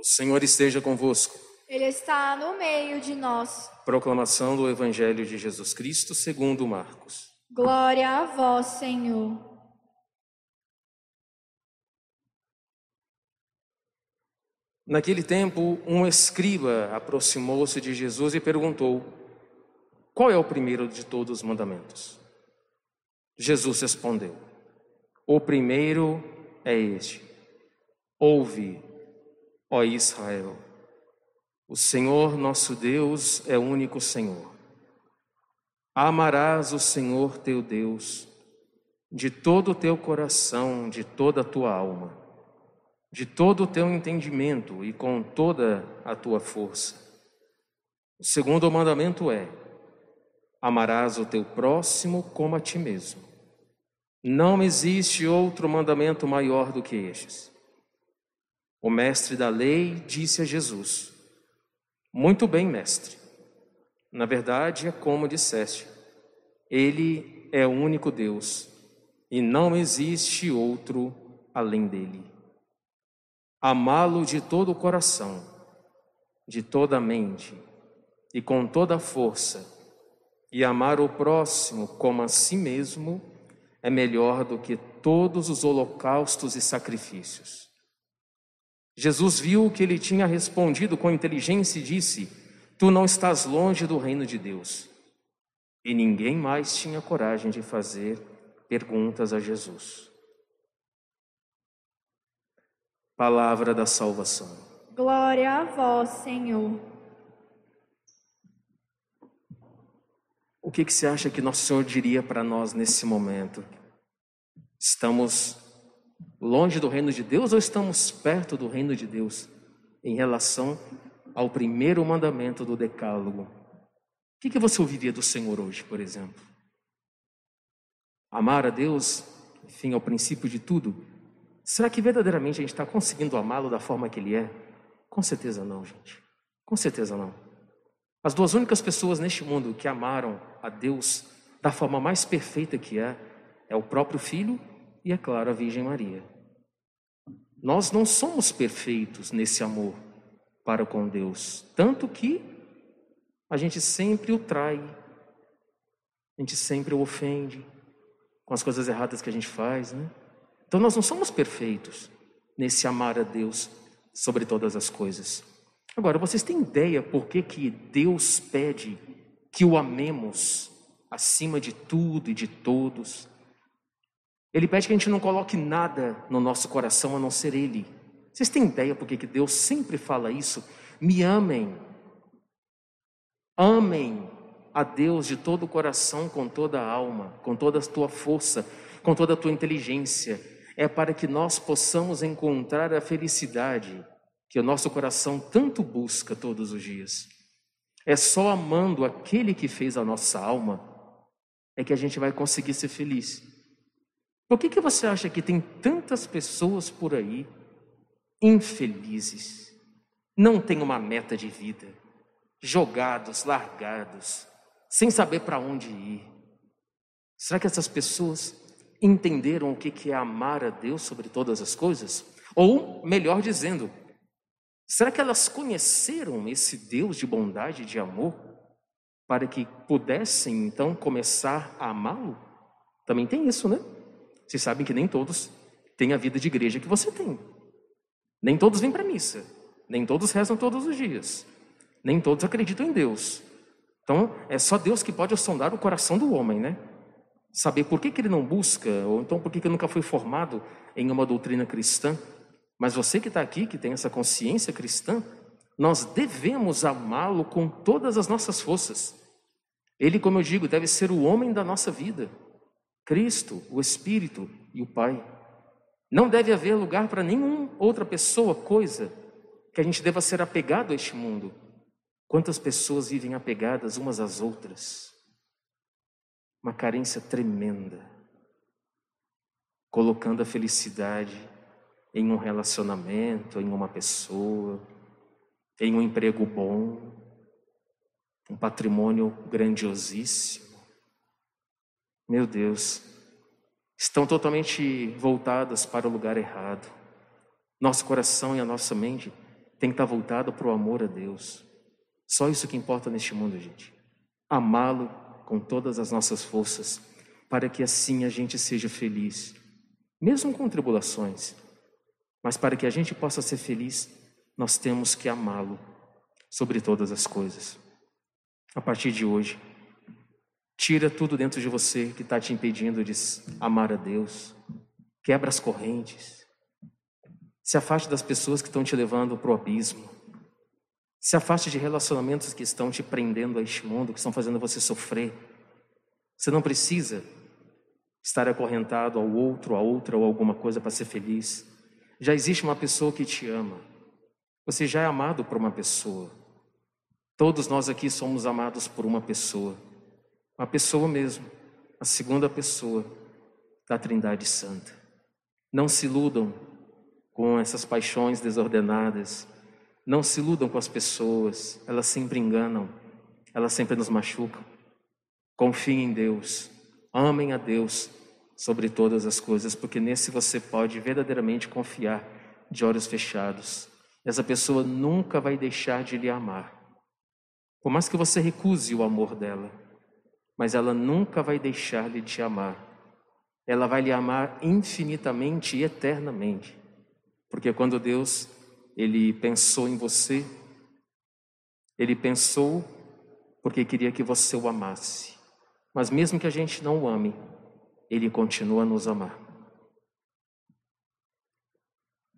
O Senhor esteja convosco. Ele está no meio de nós. Proclamação do Evangelho de Jesus Cristo segundo Marcos. Glória a vós, Senhor. Naquele tempo, um escriba aproximou-se de Jesus e perguntou: Qual é o primeiro de todos os mandamentos? Jesus respondeu: O primeiro é este: Ouve, ó Israel, o Senhor nosso Deus é único Senhor. Amarás o Senhor teu Deus de todo o teu coração, de toda a tua alma, de todo o teu entendimento e com toda a tua força. O segundo mandamento é: amarás o teu próximo como a ti mesmo. Não existe outro mandamento maior do que estes. O mestre da lei disse a Jesus: Muito bem, mestre. Na verdade, é como disseste: Ele é o único Deus e não existe outro além dele. Amá-lo de todo o coração, de toda a mente e com toda a força, e amar o próximo como a si mesmo, é melhor do que todos os holocaustos e sacrifícios. Jesus viu que ele tinha respondido com inteligência e disse: Tu não estás longe do reino de Deus. E ninguém mais tinha coragem de fazer perguntas a Jesus. Palavra da salvação. Glória a vós, Senhor. O que, que você acha que Nosso Senhor diria para nós nesse momento? Estamos longe do reino de Deus ou estamos perto do reino de Deus em relação ao primeiro mandamento do Decálogo? O que, que você ouviria do Senhor hoje, por exemplo? Amar a Deus, enfim, ao princípio de tudo. Será que verdadeiramente a gente está conseguindo amá-lo da forma que ele é? Com certeza não, gente. Com certeza não. As duas únicas pessoas neste mundo que amaram a Deus da forma mais perfeita que é, é o próprio Filho e, é claro, a Virgem Maria. Nós não somos perfeitos nesse amor para com Deus, tanto que a gente sempre o trai, a gente sempre o ofende com as coisas erradas que a gente faz, né? Então nós não somos perfeitos nesse amar a Deus sobre todas as coisas. Agora, vocês têm ideia por que, que Deus pede que o amemos acima de tudo e de todos? Ele pede que a gente não coloque nada no nosso coração a não ser Ele. Vocês têm ideia por que Deus sempre fala isso? Me amem. Amem a Deus de todo o coração, com toda a alma, com toda a tua força, com toda a tua inteligência. É para que nós possamos encontrar a felicidade que o nosso coração tanto busca todos os dias. É só amando aquele que fez a nossa alma é que a gente vai conseguir ser feliz. Por que, que você acha que tem tantas pessoas por aí infelizes, não têm uma meta de vida, jogados, largados, sem saber para onde ir? Será que essas pessoas entenderam o que, que é amar a Deus sobre todas as coisas? Ou, melhor dizendo, será que elas conheceram esse Deus de bondade e de amor para que pudessem então começar a amá-lo? Também tem isso, né? Vocês sabem que nem todos têm a vida de igreja que você tem. Nem todos vêm para a missa. Nem todos rezam todos os dias. Nem todos acreditam em Deus. Então, é só Deus que pode sondar o coração do homem, né? Saber por que, que ele não busca, ou então por que, que nunca foi formado em uma doutrina cristã. Mas você que está aqui, que tem essa consciência cristã, nós devemos amá-lo com todas as nossas forças. Ele, como eu digo, deve ser o homem da nossa vida. Cristo, o Espírito e o Pai. Não deve haver lugar para nenhuma outra pessoa, coisa, que a gente deva ser apegado a este mundo. Quantas pessoas vivem apegadas umas às outras? Uma carência tremenda, colocando a felicidade em um relacionamento, em uma pessoa, em um emprego bom, um patrimônio grandiosíssimo. Meu Deus, estão totalmente voltadas para o lugar errado. Nosso coração e a nossa mente tem que estar voltado para o amor a Deus. Só isso que importa neste mundo, gente. Amá-lo com todas as nossas forças, para que assim a gente seja feliz, mesmo com tribulações. Mas para que a gente possa ser feliz, nós temos que amá-lo sobre todas as coisas. A partir de hoje, tira tudo dentro de você que está te impedindo de amar a Deus, quebra as correntes, se afaste das pessoas que estão te levando para o abismo. Se afaste de relacionamentos que estão te prendendo a este mundo, que estão fazendo você sofrer. Você não precisa estar acorrentado ao outro, a outra ou alguma coisa para ser feliz. Já existe uma pessoa que te ama. Você já é amado por uma pessoa. Todos nós aqui somos amados por uma pessoa. Uma pessoa mesmo, a segunda pessoa da Trindade Santa. Não se iludam com essas paixões desordenadas não se iludam com as pessoas, elas sempre enganam, elas sempre nos machucam. Confiem em Deus, amem a Deus sobre todas as coisas, porque nesse você pode verdadeiramente confiar de olhos fechados. Essa pessoa nunca vai deixar de lhe amar. Por mais que você recuse o amor dela, mas ela nunca vai deixar de te amar. Ela vai lhe amar infinitamente e eternamente. Porque quando Deus ele pensou em você, ele pensou porque queria que você o amasse. Mas mesmo que a gente não o ame, ele continua a nos amar.